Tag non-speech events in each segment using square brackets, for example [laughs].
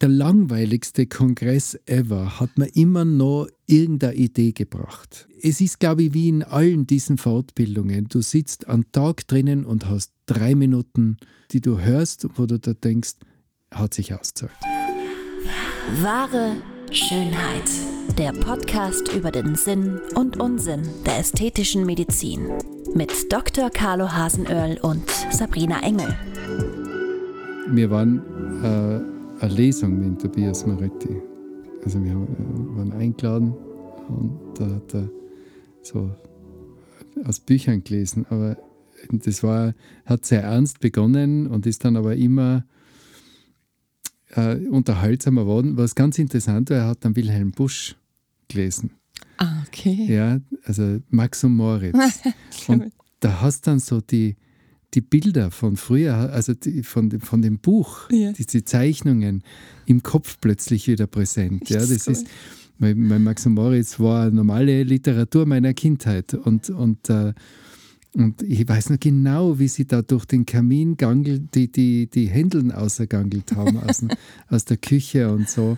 der langweiligste Kongress ever hat mir immer noch irgendeine Idee gebracht. Es ist, glaube ich, wie in allen diesen Fortbildungen. Du sitzt am Tag drinnen und hast drei Minuten, die du hörst, wo du da denkst, hat sich auszahlt. Wahre Schönheit. Der Podcast über den Sinn und Unsinn der ästhetischen Medizin. Mit Dr. Carlo Hasenöhrl und Sabrina Engel. Wir waren äh, eine Lesung mit Tobias Moretti. Also wir äh, waren eingeladen und da hat er so aus Büchern gelesen, aber das war, hat sehr ernst begonnen und ist dann aber immer äh, unterhaltsamer geworden. Was ganz interessant war, er hat dann Wilhelm Busch gelesen. Ah, okay. Ja, also Max und Moritz. [laughs] und da hast dann so die, die Bilder von früher, also die, von, von dem Buch, ja. diese Zeichnungen im Kopf plötzlich wieder präsent. Ja, das cool. ist, mein, mein Max und Moritz war normale Literatur meiner Kindheit und, und, äh, und ich weiß noch genau, wie sie da durch den Kamin gangelt, die, die, die Händeln ausgegangelt haben aus, [laughs] aus der Küche und so.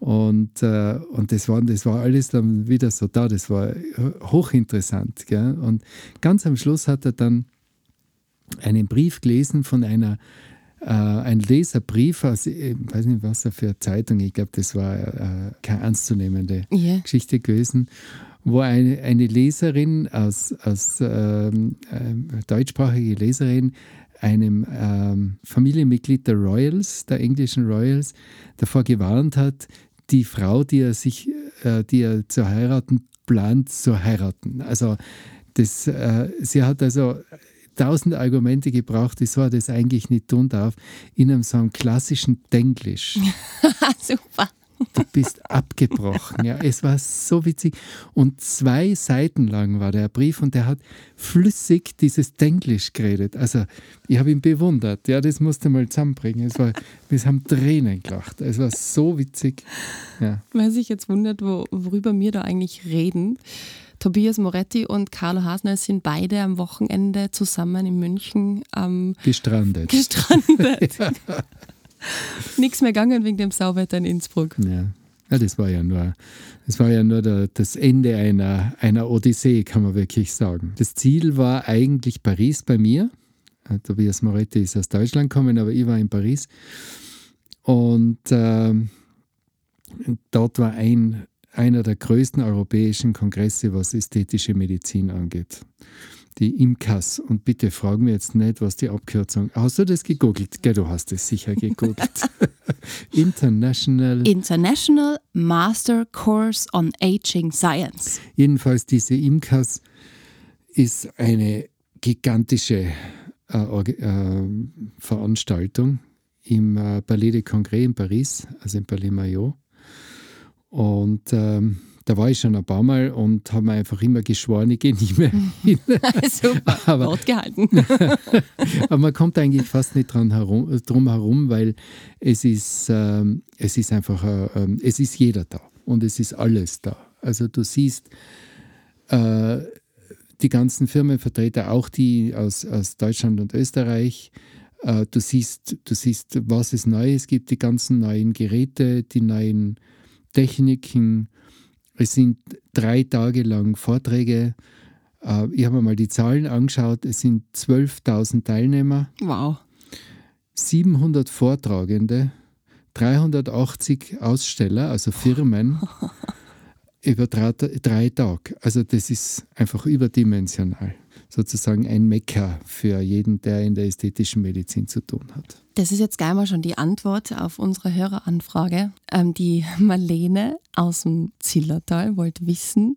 Und, äh, und das, war, das war alles dann wieder so da, das war hochinteressant. Gell? Und ganz am Schluss hat er dann einen Brief gelesen von einer, äh, ein Leserbrief aus, ich weiß nicht, was er für Zeitung, ich glaube, das war äh, keine ernstzunehmende yeah. Geschichte gewesen, wo eine, eine Leserin aus, aus ähm, äh, deutschsprachige Leserin einem ähm, Familienmitglied der Royals, der englischen Royals, davor gewarnt hat, die Frau, die er sich, äh, die er zu heiraten plant, zu heiraten. Also das, äh, sie hat also tausend Argumente gebraucht, wieso er das eigentlich nicht tun darf, in einem so einem klassischen Denglisch. [laughs] Super. Du bist abgebrochen. Ja, es war so witzig. Und zwei Seiten lang war der Brief und der hat flüssig dieses Denglisch geredet. Also, ich habe ihn bewundert. Ja, das musste mal zusammenbringen. Es war, wir haben Tränen gelacht. Es war so witzig. Ja. Wer sich jetzt wundert, wo, worüber wir da eigentlich reden, Tobias Moretti und Carlo Hasner sind beide am Wochenende zusammen in München ähm, gestrandet. Gestrandet. [laughs] [laughs] Nichts mehr gegangen wegen dem Sauwetter in Innsbruck. Ja. ja. das war ja nur, das, war ja nur der, das Ende einer, einer Odyssee, kann man wirklich sagen. Das Ziel war eigentlich Paris bei mir. Äh, Tobias Moretti ist aus Deutschland gekommen, aber ich war in Paris. Und äh, dort war ein einer der größten europäischen Kongresse, was ästhetische Medizin angeht. Die IMCAS. Und bitte fragen wir jetzt nicht, was die Abkürzung. Hast du das gegoogelt? Gell, du hast es sicher gegoogelt. [laughs] International. International Master Course on Aging Science. Jedenfalls diese IMCAS ist eine gigantische äh, äh, Veranstaltung im äh, Palais de Congrès in Paris, also im Palais Maillot. Und ähm, da war ich schon ein paar Mal und habe mir einfach immer geschworen, ich gehe nicht mehr [laughs] hin. [laughs] Super, [laughs] aber, Wort gehalten. aber man kommt eigentlich fast nicht dran herum, drum herum, weil es ist, ähm, es ist einfach, äh, ähm, es ist jeder da und es ist alles da. Also du siehst äh, die ganzen Firmenvertreter, auch die aus, aus Deutschland und Österreich, äh, du, siehst, du siehst, was es Neues gibt, die ganzen neuen Geräte, die neuen Techniken. Es sind drei Tage lang Vorträge. Äh, ich habe mir mal die Zahlen angeschaut. Es sind 12.000 Teilnehmer. Wow. 700 Vortragende, 380 Aussteller, also Firmen, [laughs] über drei, drei Tage. Also das ist einfach überdimensional sozusagen ein Mecker für jeden, der in der ästhetischen Medizin zu tun hat. Das ist jetzt gleich mal schon die Antwort auf unsere Höreranfrage. Ähm, die Marlene aus dem Zillertal wollte wissen,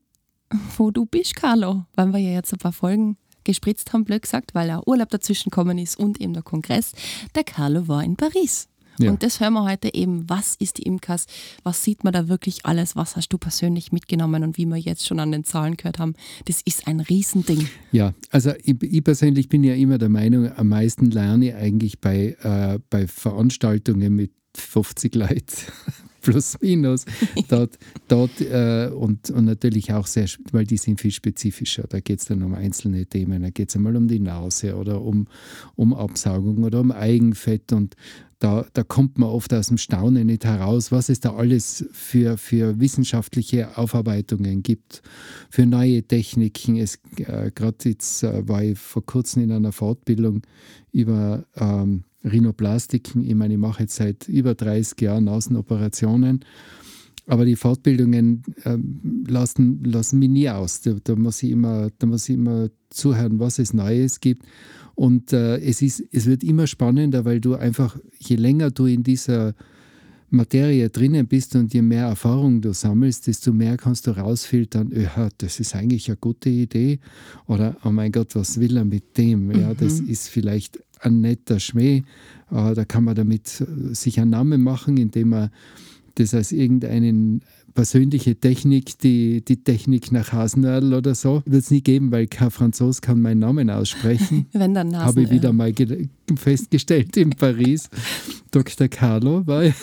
wo du bist, Carlo, weil wir ja jetzt ein paar Folgen gespritzt haben, blöd gesagt, weil ja Urlaub dazwischen gekommen ist und eben der Kongress. Der Carlo war in Paris. Ja. Und das hören wir heute eben, was ist die Imkas, was sieht man da wirklich alles, was hast du persönlich mitgenommen und wie wir jetzt schon an den Zahlen gehört haben, das ist ein Riesending. Ja, also ich, ich persönlich bin ja immer der Meinung, am meisten lerne ich eigentlich bei, äh, bei Veranstaltungen mit 50 Leuten. [laughs] plus minus [laughs] dort, dort äh, und, und natürlich auch sehr, weil die sind viel spezifischer. Da geht es dann um einzelne Themen. Da geht es einmal um die Nase oder um, um Absaugung oder um Eigenfett und da, da kommt man oft aus dem Staunen nicht heraus, was es da alles für, für wissenschaftliche Aufarbeitungen gibt, für neue Techniken. äh, Gerade jetzt äh, war ich vor kurzem in einer Fortbildung über ähm, Rhinoplastiken. Ich meine, ich mache jetzt seit über 30 Jahren Außenoperationen. Aber die Fortbildungen äh, lassen, lassen mich nie aus. Da, da, muss ich immer, da muss ich immer zuhören, was es Neues gibt. Und äh, es, ist, es wird immer spannender, weil du einfach, je länger du in dieser Materie drinnen bist und je mehr Erfahrung du sammelst, desto mehr kannst du rausfiltern, ja, das ist eigentlich eine gute Idee oder oh mein Gott, was will er mit dem? Ja, das mhm. ist vielleicht ein netter Schmäh, äh, da kann man damit sich einen Namen machen, indem man das als irgendeinen persönliche Technik, die, die Technik nach Hasenördl oder so, wird es nie geben, weil kein Franzos kann meinen Namen aussprechen. [laughs] Wenn dann Hasenördl. Habe ich wieder mal festgestellt in Paris. Dr. Carlo war [laughs] ich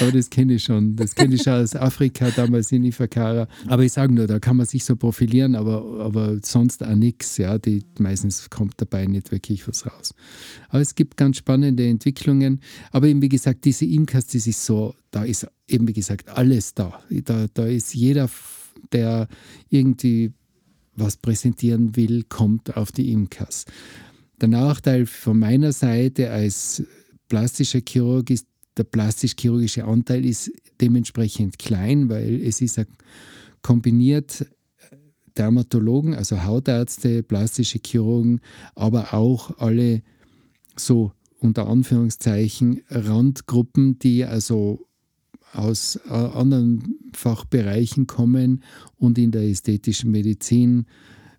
Aber das kenne ich schon. Das kenne ich schon aus Afrika, damals in Ifakara. Aber ich sage nur, da kann man sich so profilieren, aber, aber sonst auch nichts. Ja, meistens kommt dabei nicht wirklich was raus. Aber es gibt ganz spannende Entwicklungen. Aber eben, wie gesagt, diese Imkers, das ist so, da ist eben, wie gesagt, alles da. Da, da ist jeder, der irgendwie was präsentieren will, kommt auf die Imkers. Der Nachteil von meiner Seite als plastischer Chirurg ist, der plastisch-chirurgische Anteil ist dementsprechend klein, weil es ist kombiniert Dermatologen, also Hautärzte, plastische Chirurgen, aber auch alle so unter Anführungszeichen Randgruppen, die also aus äh, anderen Fachbereichen kommen und in der ästhetischen Medizin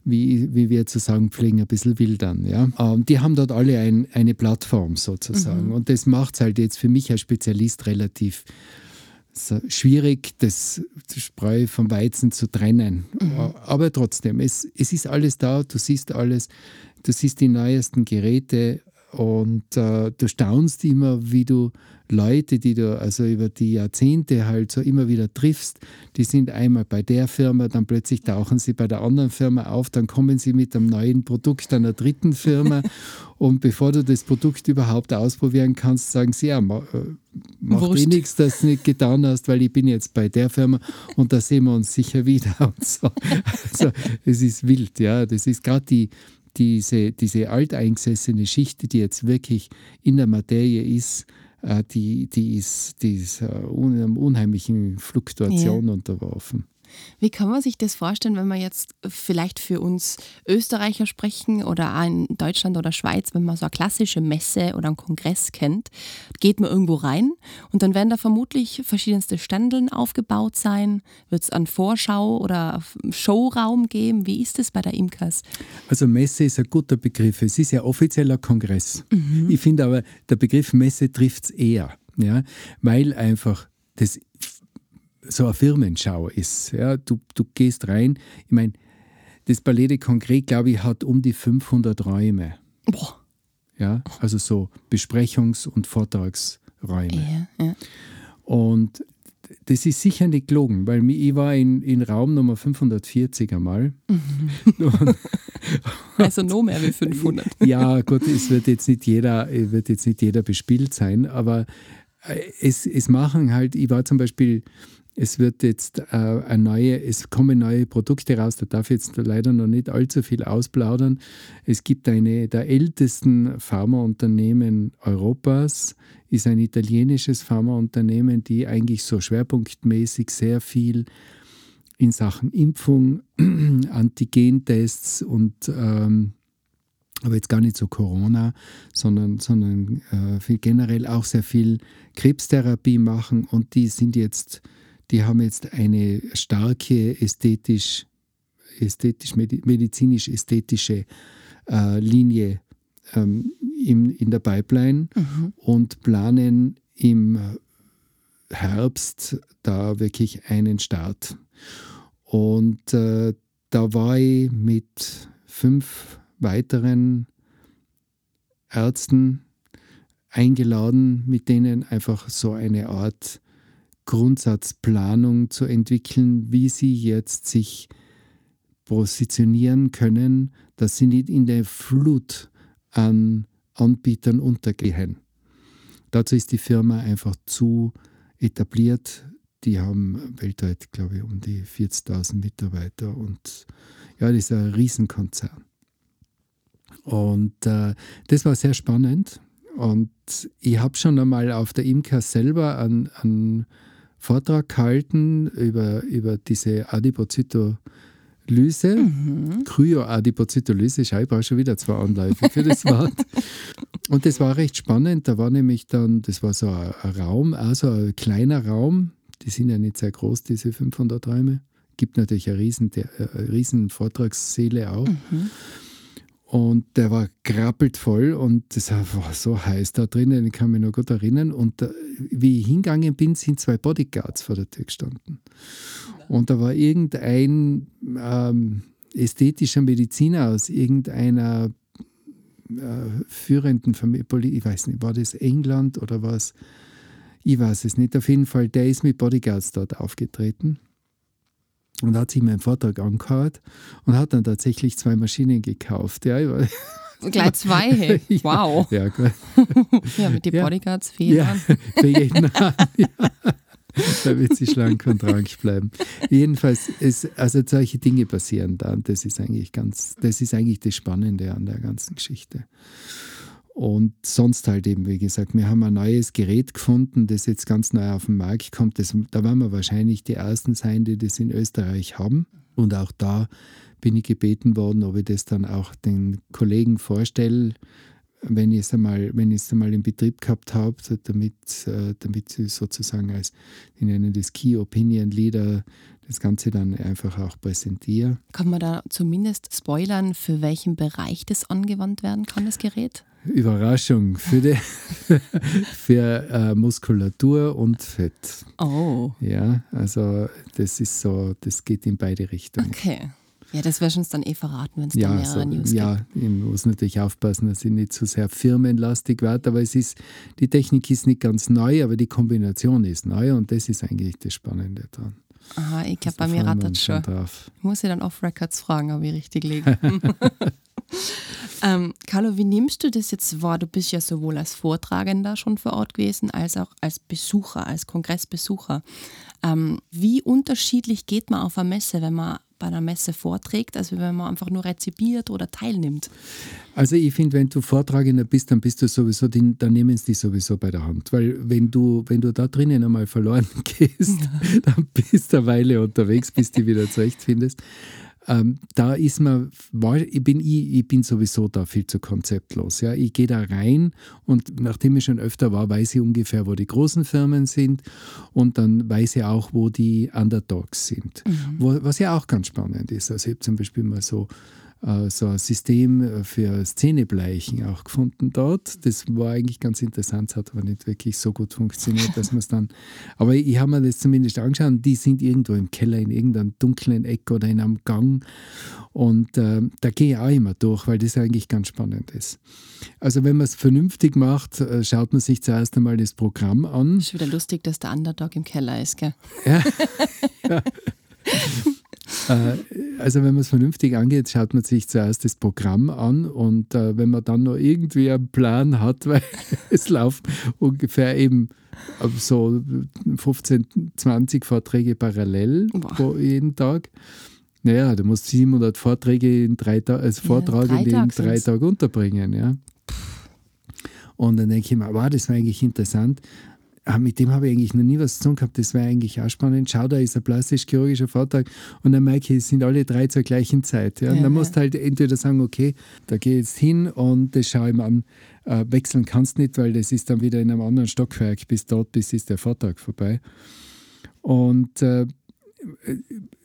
wie, wie wir zu sagen pflegen, ein bisschen wildern. Ja? Ähm, die haben dort alle ein, eine Plattform sozusagen. Mhm. Und das macht es halt jetzt für mich als Spezialist relativ schwierig, das Spreu vom Weizen zu trennen. Mhm. Aber trotzdem, es, es ist alles da, du siehst alles, du siehst die neuesten Geräte und äh, du staunst immer, wie du Leute, die du also über die Jahrzehnte halt so immer wieder triffst, die sind einmal bei der Firma, dann plötzlich tauchen sie bei der anderen Firma auf, dann kommen sie mit einem neuen Produkt einer dritten Firma. [laughs] Und bevor du das Produkt überhaupt ausprobieren kannst, sagen sie, ja, ma, äh, macht eh nichts, dass du nicht getan hast, weil ich bin jetzt bei der Firma und da sehen wir uns sicher wieder. [laughs] Und so. Also es ist wild, ja, das ist gerade die diese, diese alteingesessene Schicht, die jetzt wirklich in der Materie ist, äh, die, die ist, die ist uh, unheimlichen Fluktuation ja. unterworfen. Wie kann man sich das vorstellen, wenn wir jetzt vielleicht für uns Österreicher sprechen oder auch in Deutschland oder Schweiz, wenn man so eine klassische Messe oder einen Kongress kennt, geht man irgendwo rein und dann werden da vermutlich verschiedenste Standeln aufgebaut sein. Wird es einen Vorschau- oder Showraum geben? Wie ist es bei der Imkers? Also Messe ist ein guter Begriff. Es ist ja offizieller Kongress. Mhm. Ich finde aber, der Begriff Messe trifft es eher, ja, weil einfach das so eine Firmenschau ist. Ja, du, du gehst rein, ich meine, das Palais de Congrès, glaube ich, hat um die 500 Räume. Boah. Ja, also so Besprechungs- und Vortragsräume. Ja, ja. Und das ist sicher nicht gelogen, weil ich war in, in Raum Nummer 540 einmal. [laughs] Mhm. also noch mehr wie 500. [laughs] ja, gut, es wird jetzt nicht jeder, wird jetzt nicht jeder bespielt sein, aber es, es machen halt, ich war zum Beispiel es wird jetzt äh, eine neue, es kommen neue Produkte raus, da darf ich jetzt leider noch nicht allzu viel ausplaudern. Es gibt eine der ältesten Pharmaunternehmen Europas, ist ein italienisches Pharmaunternehmen, die eigentlich so schwerpunktmäßig sehr viel in Sachen Impfung, [clears throat] Antigentests und ähm, aber jetzt gar nicht so Corona, sondern, sondern äh, viel generell auch sehr viel Krebstherapie machen und die sind jetzt die haben jetzt eine starke ästhetisch, ästhetisch medizinisch-ästhetische äh, Linie ähm, im, in der Pipeline mhm. und planen im Herbst da wirklich einen Start. Und äh, da war ich mit fünf weiteren Ärzten eingeladen, mit denen einfach so eine Art Grundsatzplanung zu entwickeln, wie sie jetzt sich positionieren können, dass sie nicht in der Flut an Anbietern untergehen. Dazu ist die Firma einfach zu etabliert. Die haben weltweit, glaube ich, um die 40.000 Mitarbeiter und ja, das ist ein Riesenkonzern. Und äh, das war sehr spannend. Und ich habe schon einmal auf der Imker selber einen, einen Vortrag gehalten über, über diese Adipozytolyse. Mhm. Kryoadipozytolyse, ich brauche schon wieder zwei Anläufe für das Wort. Und das war recht spannend. Da war nämlich dann, das war so ein, ein Raum, also ein kleiner Raum. Die sind ja nicht sehr groß, diese 500 Räume. Gibt natürlich eine riesen, eine riesen Vortragssäle auch. Mhm. Und der war krabbelt voll und es war [laughs] so heiß da drinnen, ich kann mich noch gut erinnern. Und da, wie ich hingegangen bin, sind zwei Bodyguards vor der Tür gestanden. Und da war irgendein ähm, ästhetischer Mediziner aus irgendeiner äh, führenden Familie, ich weiß nicht, war das England oder was? Ich weiß es nicht. Auf jeden Fall, der ist mit Bodyguards dort aufgetreten und hat sich meinen Vortrag angehört und hat dann tatsächlich zwei Maschinen gekauft. Ja, [laughs] Gleich zwei, [laughs] hey. wow. Ja, [laughs] gut. ja mit den Bodyguards fehlen. Ja, für jeden ja. damit sie schlank und rank bleiben. Jedenfalls, ist, also solche Dinge passieren da und das ist eigentlich ganz, das ist eigentlich das Spannende an der ganzen Geschichte. Und sonst halt eben, wie gesagt, wir haben ein neues Gerät gefunden, das jetzt ganz neu auf den Markt kommt. Das, da werden wir wahrscheinlich die Ersten sein, die das in Österreich haben. Und auch da bin ich gebeten worden, ob ich das dann auch den Kollegen vorstelle, wenn ich es einmal, wenn ich es einmal in Betrieb gehabt habe, damit, äh, damit sie sozusagen als, die nennen das Key Opinion Leader, das Ganze dann einfach auch präsentiere. Kann man da zumindest spoilern, für welchen Bereich das angewandt werden kann, das Gerät? Überraschung für, die, [laughs] für äh, Muskulatur und Fett. Oh. Ja, also das ist so, das geht in beide Richtungen. Okay. Ja, das wirst du uns dann eh verraten, wenn es ja, da mehrere so, News ja, gibt. Ja, ich muss natürlich aufpassen, dass ich nicht zu so sehr firmenlastig werde, aber es ist, die Technik ist nicht ganz neu, aber die Kombination ist neu und das ist eigentlich das Spannende dran. Aha, ich glaube, bei mir rattert schon. Drauf. Ich muss ja dann off-Records fragen, ob ich richtig liege. [laughs] ähm, Carlo, wie nimmst du das jetzt wahr? Du bist ja sowohl als Vortragender schon vor Ort gewesen, als auch als Besucher, als Kongressbesucher. Ähm, wie unterschiedlich geht man auf eine Messe, wenn man bei einer Messe vorträgt, als wenn man einfach nur rezipiert oder teilnimmt? Also ich finde, wenn du Vortragender bist, dann bist du sowieso, dann nehmen sie dich sowieso bei der Hand. Weil wenn du, wenn du da drinnen einmal verloren [laughs] gehst, ja. dann bist du eine Weile unterwegs, bis du wieder zurechtfindest. Ähm, da ist man, ich bin, ich, ich bin sowieso da viel zu konzeptlos. Ja. Ich gehe da rein und nachdem ich schon öfter war, weiß ich ungefähr, wo die großen Firmen sind und dann weiß ich auch, wo die Underdogs sind. Mhm. Wo, was ja auch ganz spannend ist. Also ich habe zum Beispiel mal so so ein System äh, für Szenebleichen auch gefunden dort. Das war eigentlich ganz interessant, hat aber nicht wirklich so gut funktioniert, dass man es dann. Aber ich habe mir das zumindest angeschaut die sind irgendwo im Keller in irgendeinem dunklen Eck oder in einem Gang. Und äh, da gehe ich auch immer durch, weil das eigentlich ganz spannend ist. Also wenn man es vernünftig macht, äh, schaut man sich zuerst einmal das Programm an. Ist wieder lustig, dass der Underdog im Keller ist, gell? Ja. [laughs] ja. Äh, also wenn man es vernünftig angeht, schaut man sich zuerst das Programm an und äh, wenn man dann noch irgendwie einen Plan hat, [laughs] weil es laufen ungefähr eben äh, so 15, 20 Vorträge parallel pro jeden Tag. Naja, du musst 700 Vorträge in drei Tagen, also Vortrag ja, in drei Tagen unterbringen. Ja. Und dann denke ich mir, wow, das war eigentlich interessant. Ah, mit dem habe ich eigentlich noch nie was zu tun gehabt. Das wäre eigentlich auch spannend. Schau, da ist ein plastisch-chirurgischer Vortrag und dann merke ich, es sind alle drei zur gleichen Zeit. Ja? Und ja, dann musst du halt entweder sagen, okay, da gehe ich jetzt hin und das schaue ich mir an. Äh, wechseln kannst nicht, weil das ist dann wieder in einem anderen Stockwerk. Bis dort, bis ist der Vortrag vorbei. Und äh,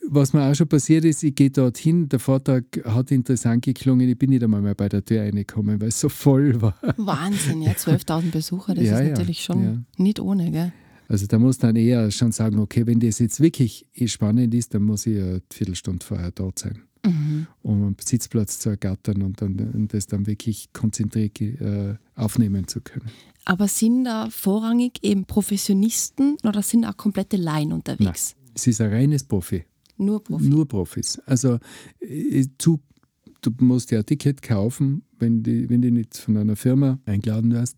was mir auch schon passiert ist, ich gehe dorthin, der Vortrag hat interessant geklungen, ich bin nicht einmal mehr bei der Tür reingekommen, weil es so voll war. Wahnsinn, ja, 12.000 Besucher, das [laughs] ja, ist natürlich schon ja. nicht ohne, gell? Also da muss dann eher schon sagen, okay, wenn das jetzt wirklich spannend ist, dann muss ich eine Viertelstunde vorher dort sein, mhm. um einen Sitzplatz zu ergattern und, dann, und das dann wirklich konzentriert äh, aufnehmen zu können. Aber sind da vorrangig eben Professionisten oder sind auch komplette Laien unterwegs? Nein, es ist ein reines Profi. Nur Profis. Nur Profis. Also äh, zu, du musst ja ein Ticket kaufen, wenn du wenn die nicht von einer Firma eingeladen wirst.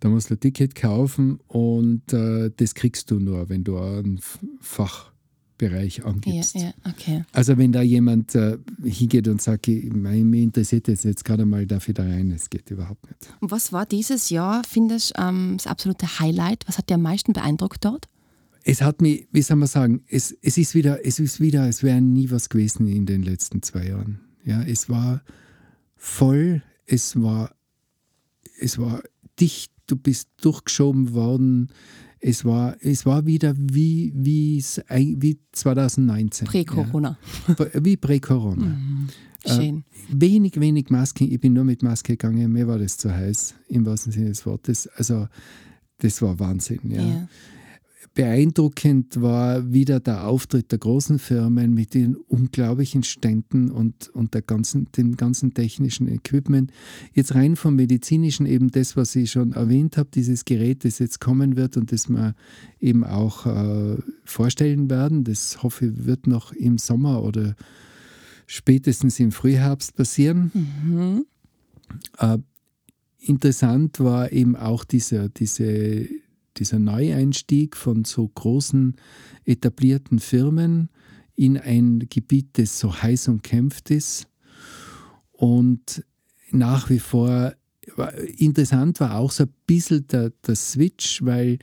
Da musst du ein Ticket kaufen und äh, das kriegst du nur, wenn du einen Fachbereich angibst. Ja, ja, okay. Also wenn da jemand äh, hingeht und sagt, mich interessiert das jetzt gerade mal, darf ich da rein? Das geht überhaupt nicht. Und was war dieses Jahr, findest du, ähm, das absolute Highlight? Was hat dir am meisten beeindruckt dort? Es hat mich, wie soll man sagen, es, es ist wieder, es ist wieder, es wäre nie was gewesen in den letzten zwei Jahren. Ja, es war voll, es war, es war dicht, du bist durchgeschoben worden. Es war, es war wieder wie, wie, wie 2019. Prä-Corona. Ja. Wie Prä-Corona. [laughs] Mhm. Schön. Äh, wenig, wenig Masken. Ich bin nur mit Maske gegangen. Mir war das zu heiß, im wahrsten Sinne des Wortes. Also, das war Wahnsinn. Ja. ja beeindruckend war wieder der Auftritt der großen Firmen mit den unglaublichen Ständen und, und der ganzen, dem ganzen technischen Equipment. Jetzt rein vom medizinischen eben das, was ich schon erwähnt habe, dieses Gerät, das jetzt kommen wird und das wir eben auch äh, vorstellen werden. Das hoffe ich wird noch im Sommer oder spätestens im Frühherbst passieren. Mhm. Äh, interessant war eben auch diese, diese dieser Neueinstieg von so großen etablierten Firmen in ein Gebiet, das so heiß umkämpft ist. Und nach wie vor interessant war auch so ein bisschen der, der Switch, weil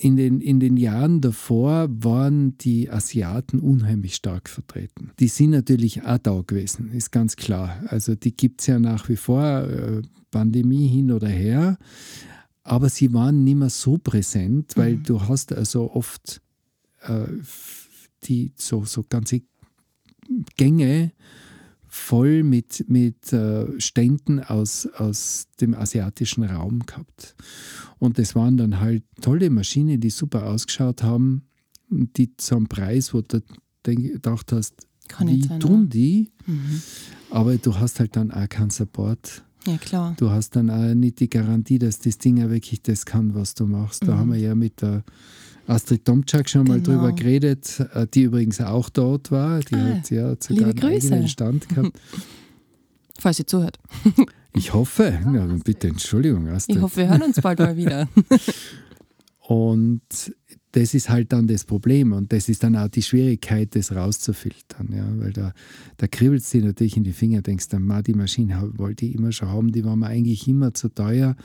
in den, in den Jahren davor waren die Asiaten unheimlich stark vertreten. Die sind natürlich auch da gewesen, ist ganz klar. Also die gibt es ja nach wie vor, äh, Pandemie hin oder her aber sie waren nicht mehr so präsent, weil mhm. du hast also oft äh, die so, so ganze Gänge voll mit, mit äh, Ständen aus, aus dem asiatischen Raum gehabt. Und das waren dann halt tolle Maschinen, die super ausgeschaut haben, die zum Preis, wo du gedacht hast, Kann wie sein, tun die? Mhm. Aber du hast halt dann auch keinen Support ja, klar. Du hast dann auch nicht die Garantie, dass das Ding ja wirklich das kann, was du machst. Da mhm. haben wir ja mit der Astrid Tomczak schon genau. mal drüber geredet, äh, die übrigens auch dort war. Die ah, hat ja sogar einen Grüße. eigenen Stand gehabt. [laughs] Falls sie zuhört. [laughs] Ich hoffe. Ja, bitte, Entschuldigung, Astrid. Ich hoffe, wir hören uns bald mal wieder. [laughs] Und das ist halt dann das Problem und das ist dann auch die Schwierigkeit, das rauszufiltern. Ja? Weil da, da kribbelt es dir natürlich in die Finger, denkst dann, die Maschine wollte ich immer schon haben, die war mir eigentlich immer zu teuer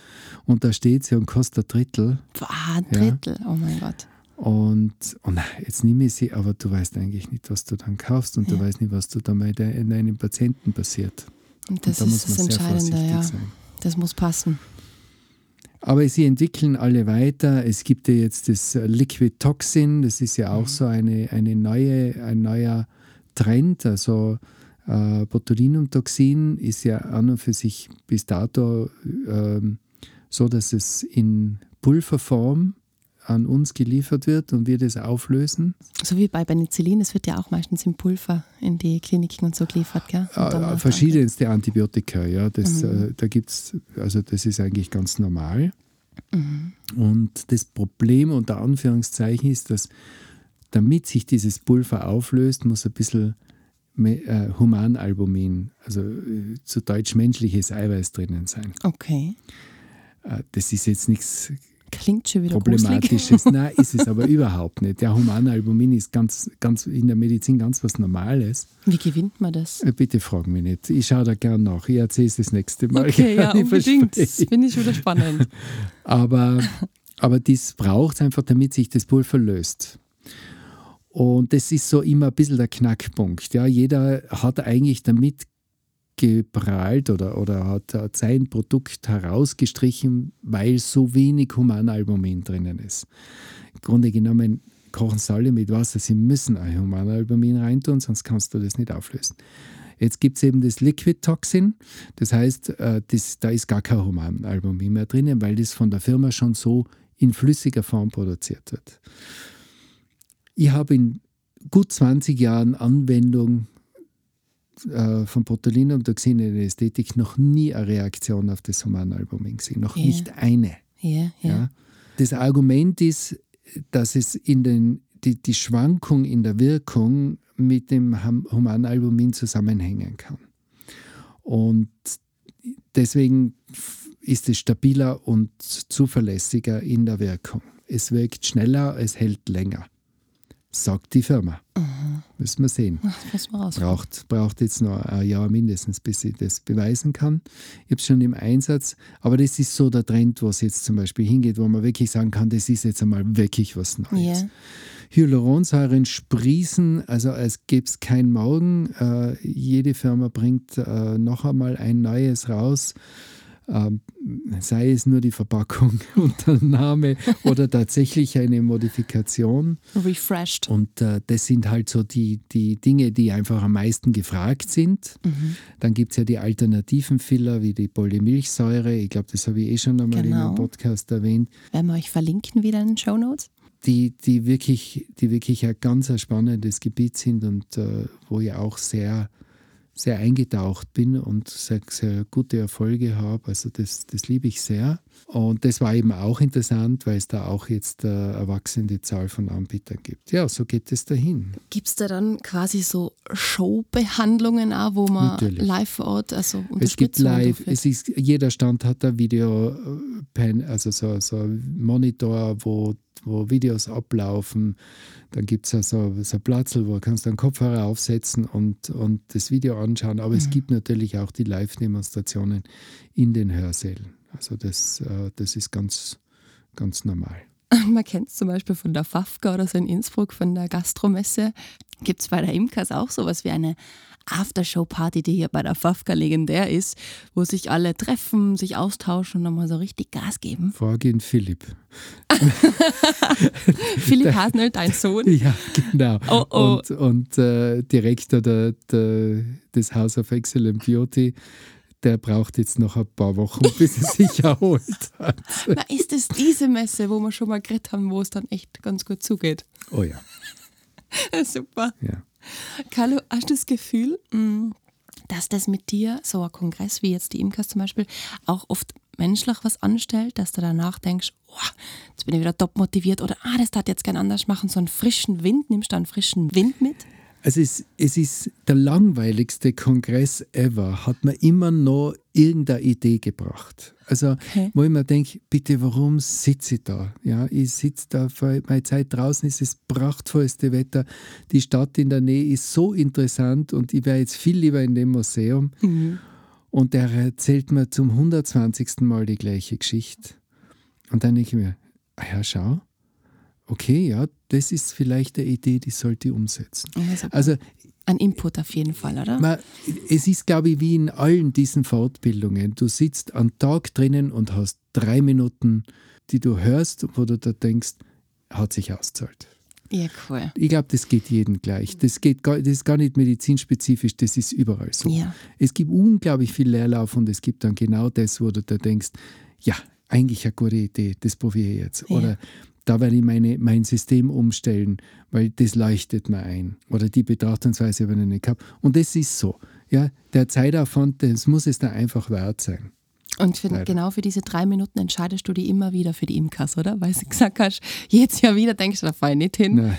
und da steht sie und kostet ein Drittel. Boah, ein Drittel, ja? oh mein Gott. Und, und jetzt nehme ich sie, aber du weißt eigentlich nicht, was du dann kaufst und ja. du weißt nicht, was du dann mit deinem Patienten passiert. Und das und da ist das Entscheidende, ja. Sein. Das muss passen. Aber sie entwickeln alle weiter. Es gibt ja jetzt das Liquid Toxin, das ist ja auch mhm. so eine, eine neue, ein neuer Trend. Also äh, Botulinumtoxin ist ja an und für sich bis dato äh, so, dass es in Pulverform an uns geliefert wird und wir das auflösen. So wie bei Penicillin, es wird ja auch meistens im Pulver in die Kliniken und so geliefert, gell? Äh, verschiedenste Antibiotika, ja. Das, mhm. äh, da gibt's, also das ist eigentlich ganz normal. Mhm. Und das Problem unter Anführungszeichen ist, dass damit sich dieses Pulver auflöst, muss ein bisschen äh, Humanalbumin, also äh, zu Deutsch menschliches Eiweiß drinnen sein. Okay. Äh, das ist jetzt nichts Klingt schon wieder Problematisches. Nein, ist es aber [laughs] überhaupt nicht. Der Humanalbumin ist ganz, ganz in der Medizin ganz was Normales. Wie gewinnt man das? Äh, bitte frag mich nicht. Ich schaue da gern nach. Ich erzähle es das nächste Mal. Okay, [laughs] ja, unbedingt. Das finde ich wieder spannend. [laughs] aber, aber das braucht es einfach, damit sich das Pulver löst. Und das ist so immer ein bisschen der Knackpunkt. Ja, jeder hat eigentlich damit geprahlt oder, oder hat, hat sein Produkt herausgestrichen, weil so wenig Humanalbumin drinnen ist. Im Grunde genommen kochen sie alle mit Wasser, sie müssen ein Humanalbumin reintun, sonst kannst du das nicht auflösen. Jetzt gibt es eben das Liquid Toxin, das heißt, äh, das, da ist gar kein Humanalbumin mehr drinnen, weil das von der Firma schon so in flüssiger Form produziert wird. Ich habe in gut 20 Jahren Anwendung äh, von Botulinumtoxin in der Ästhetik noch nie eine Reaktion auf das Humanalbumin gesehen. Noch yeah. nicht eine. Yeah, yeah. Ja? Das Argument ist, dass es in den, die, die Schwankung in der Wirkung mit dem Humanalbumin zusammenhängen kann. Und deswegen ist es stabiler und zuverlässiger in der Wirkung. Es wirkt schneller, es hält länger sagt die Firma. Mhm. Müssen wir sehen. Ach, braucht, braucht jetzt noch ein Jahr mindestens, bis ich das beweisen kann. Ich habe es schon im Einsatz, aber das ist so der Trend, wo es jetzt zum Beispiel hingeht, wo man wirklich sagen kann, das ist jetzt einmal wirklich was Neues. Yeah. Hyaluronsäuren sprießen, also als gäbe es kein Morgen. Äh, jede Firma bringt äh, noch einmal ein neues raus. Ähm, sei es nur die Verpackung [laughs] und der Name oder tatsächlich eine Modifikation. Refreshed. Und äh, das sind halt so die, die Dinge, die einfach am meisten gefragt sind. Mhm. Dann gibt es ja die alternativen Filler wie die Polymilchsäure. Ich glaube, das habe ich eh schon einmal genau. in einem genau. Podcast erwähnt. Werden wir euch verlinken wieder in den Show Notes? Die, die, wirklich, die wirklich ein ganz spannendes Gebiet sind und äh, wo ich auch sehr sehr eingetaucht bin und sehr, sehr gute Erfolge habe. Also das, das liebe ich sehr. Und das war eben auch interessant, weil es da auch jetzt eine erwachsene Zahl von Anbietern gibt. Ja, so geht es dahin. Gibt es da dann quasi so Showbehandlungen auch, wo man Natürlich. live vor Ort also Es gibt live, es ist, jeder Stand hat ein Video, äh, also so, so ein Monitor, wo wo Videos ablaufen. Dann gibt es ja so, so Platzel, wo du kannst einen Kopfhörer aufsetzen und, und das Video anschauen. Aber mhm. es gibt natürlich auch die Live-Demonstrationen in den Hörsälen. Also das, äh, das ist ganz, ganz normal. [laughs] Man kennt es zum Beispiel von der FAFKA oder so in Innsbruck, von der Gastromesse. Gibt es bei der Imkers auch sowas wie eine Aftershow-Party, die hier bei der Fafka legendär ist, wo sich alle treffen, sich austauschen und nochmal so richtig Gas geben. In Philipp. [laughs] Philipp Hasenöl, dein Sohn? [laughs] Ja, genau. Oh, oh. Und, und äh, Direktor der, der, des House of Excellent Beauty der braucht jetzt noch ein paar Wochen, [laughs] bis er sich erholt hat. Na, ist es diese Messe, wo wir schon mal geredet haben, wo es dann echt ganz gut zugeht? Oh ja. [laughs] Super. Ja. Carlo, hast du das Gefühl, mm, dass das mit dir, so ein Kongress wie jetzt die Imkers zum Beispiel, auch oft menschlich was anstellt, dass du danach denkst, oh, jetzt bin ich wieder top motiviert oder ah, das darf jetzt gern anders machen, so einen frischen Wind, nimmst du einen frischen Wind mit? Also es, es ist der langweiligste Kongress ever, hat mir immer noch irgendeine Idee gebracht. Also, okay. wo ich mir denke, bitte, warum sitze ich da? Ja, ich sitze da, meine Zeit draußen ist das prachtvollste Wetter. Die Stadt in der Nähe ist so interessant und ich wäre jetzt viel lieber in dem Museum. Mhm. Und der erzählt mir zum 120. Mal die gleiche Geschichte. Und dann denke ich mir, ah ja, schau, okay, ja, das ist vielleicht eine Idee, die sollte ich umsetzen. Also ein Input auf jeden Fall, oder? Man, es ist, glaube ich, wie in allen diesen Fortbildungen. Du sitzt am Tag drinnen und hast drei Minuten, die du hörst, wo du da denkst, hat sich auszahlt. Ja, cool. Ich glaube, das geht jedem gleich. Das, geht gar, das ist gar nicht medizinspezifisch, das ist überall so. Ja. Es gibt unglaublich viel Leerlauf und es gibt dann genau das, wo du da denkst, ja, eigentlich eine gute Idee, das probiere ich jetzt. Ja. Oder da werde ich meine, mein System umstellen, weil das leuchtet mir ein. Oder die Betrachtungsweise habe ich nicht gehabt. Und das ist so. Ja, der Zeitaufwand, das muss es da einfach wert sein. Und für, genau für diese drei Minuten entscheidest du dich immer wieder für die Imkers, oder? Weil du gesagt hast, jetzt ja wieder denkst du, da ich nicht hin. Nein.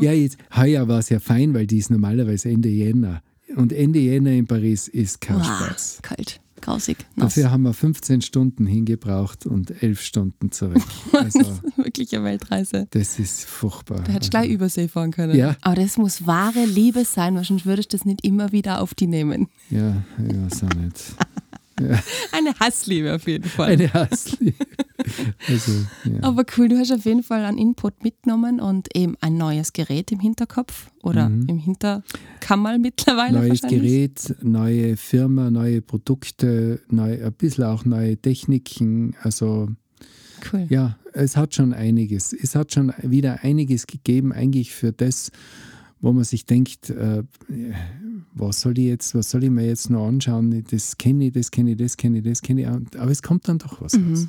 Ja, jetzt, heuer war es ja fein, weil die ist normalerweise Ende Jänner. Und Ende Jänner in Paris ist kein Spaß. Kalt grausig. Nass. Dafür haben wir 15 Stunden hingebraucht und 11 Stunden zurück. [laughs] Also, wirklich eine Weltreise. Das ist furchtbar. Da hättest du also, gleich Übersee fahren können. Ja. Aber das muss wahre Liebe sein, weil sonst würdest du das nicht immer wieder auf die nehmen. Ja, ja, so nicht. [laughs] Ja. [laughs] Eine Hassliebe auf jeden Fall. Eine Hassliebe. Also, ja. Aber cool, du hast auf jeden Fall einen Input mitgenommen und eben ein neues Gerät im Hinterkopf oder mhm. im Hinterkammer mittlerweile. Neues Gerät, neue Firma, neue Produkte, neu, ein bisschen auch neue Techniken. Also cool. ja, es hat schon einiges. Es hat schon wieder einiges gegeben, eigentlich für das, wo man sich denkt, äh, was soll ich jetzt, was soll ich mir jetzt noch anschauen? Das kenne ich, das kenne ich, das kenne ich, das kenne ich. Aber es kommt dann doch was mhm. raus.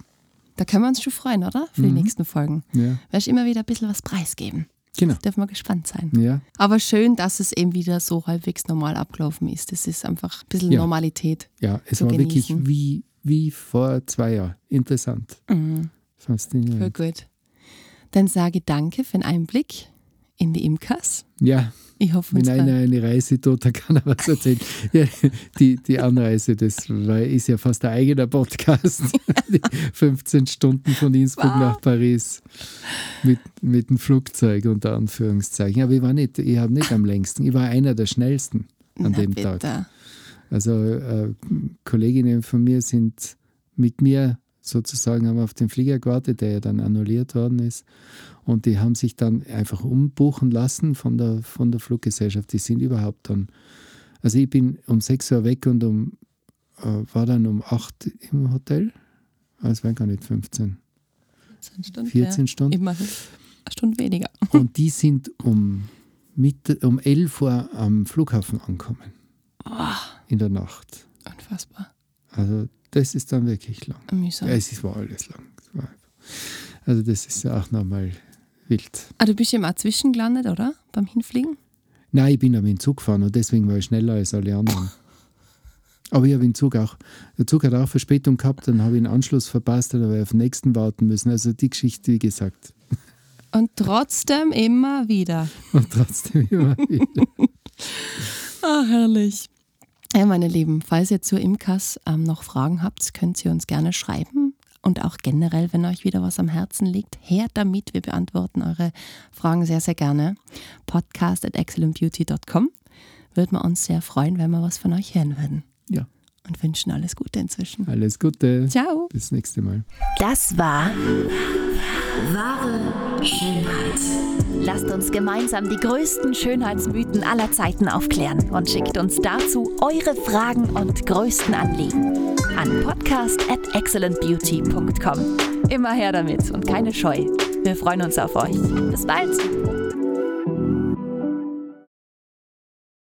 Da können wir uns schon freuen, oder? Für mhm. die nächsten Folgen. Ja. Werde ich immer wieder ein bisschen was preisgeben. Genau. Dürfen wir gespannt sein. Ja. Aber schön, dass es eben wieder so halbwegs normal abgelaufen ist. Das ist einfach ein bisschen ja. Normalität. Ja, es war genießen. wirklich wie, wie vor zwei Jahren. Interessant. Mhm. Faszinierend. Voll gut. Dann sage danke für den Einblick in die Imkers. Ja. Ich hoffe, Wenn einer eine Reise tut, dann kann er was erzählen. [laughs] ja, die, die Anreise, das war, ist ja fast ein eigener Podcast. [laughs] 15 Stunden von Innsbruck wow. nach Paris mit, mit dem Flugzeug unter Anführungszeichen. Aber ich war nicht, ich habe nicht am längsten. Ich war einer der schnellsten an Na, dem bitte. Tag. Also äh, Kolleginnen von mir sind mit mir sozusagen haben auf den Flieger gewartet, der ja dann annulliert worden ist. Und die haben sich dann einfach umbuchen lassen von der, von der Fluggesellschaft. Die sind überhaupt dann. Also ich bin um 6 Uhr weg und um, äh, war dann um 8 im Hotel. Aber es waren gar nicht 15. 14 Stunden. 14 ja. Stunden. Immerhin. Eine Stunde weniger. [laughs] Und die sind um, Mitte, um 11 Uhr am Flughafen angekommen. Oh. In der Nacht. Unfassbar. Also das ist dann wirklich lang. Mühsam. Ja, es war alles lang. also das ist ja auch nochmal wild. Ah, du bist ja immer zwischengelandet, oder? Beim Hinfliegen? Nein, ich bin aber in den Zug gefahren und deswegen war ich schneller als alle anderen. [laughs] aber ich habe den Zug auch, der Zug hat auch Verspätung gehabt, dann habe ich den Anschluss verpasst, dann habe ich auf den nächsten warten müssen. Also die Geschichte, wie gesagt. [laughs] Und trotzdem immer wieder. Und trotzdem immer wieder. [laughs] Ah, herrlich. Ja, meine Lieben, falls ihr zur Imkas ähm, noch Fragen habt, könnt ihr uns gerne schreiben. Und auch generell, wenn euch wieder was am Herzen liegt, her damit. Wir beantworten eure Fragen sehr, sehr gerne. Podcast at excellentbeauty.com. Würden wir uns sehr freuen, wenn wir was von euch hören würden. Ja. Und wünschen alles Gute inzwischen. Alles Gute. Ciao. Bis nächste Mal. Das war Wahre Schönheit. Lasst uns gemeinsam die größten Schönheitsmythen aller Zeiten aufklären und schickt uns dazu eure Fragen und größten Anliegen an podcast at excellentbeauty.com. Immer her damit und keine Scheu. Wir freuen uns auf euch. Bis bald!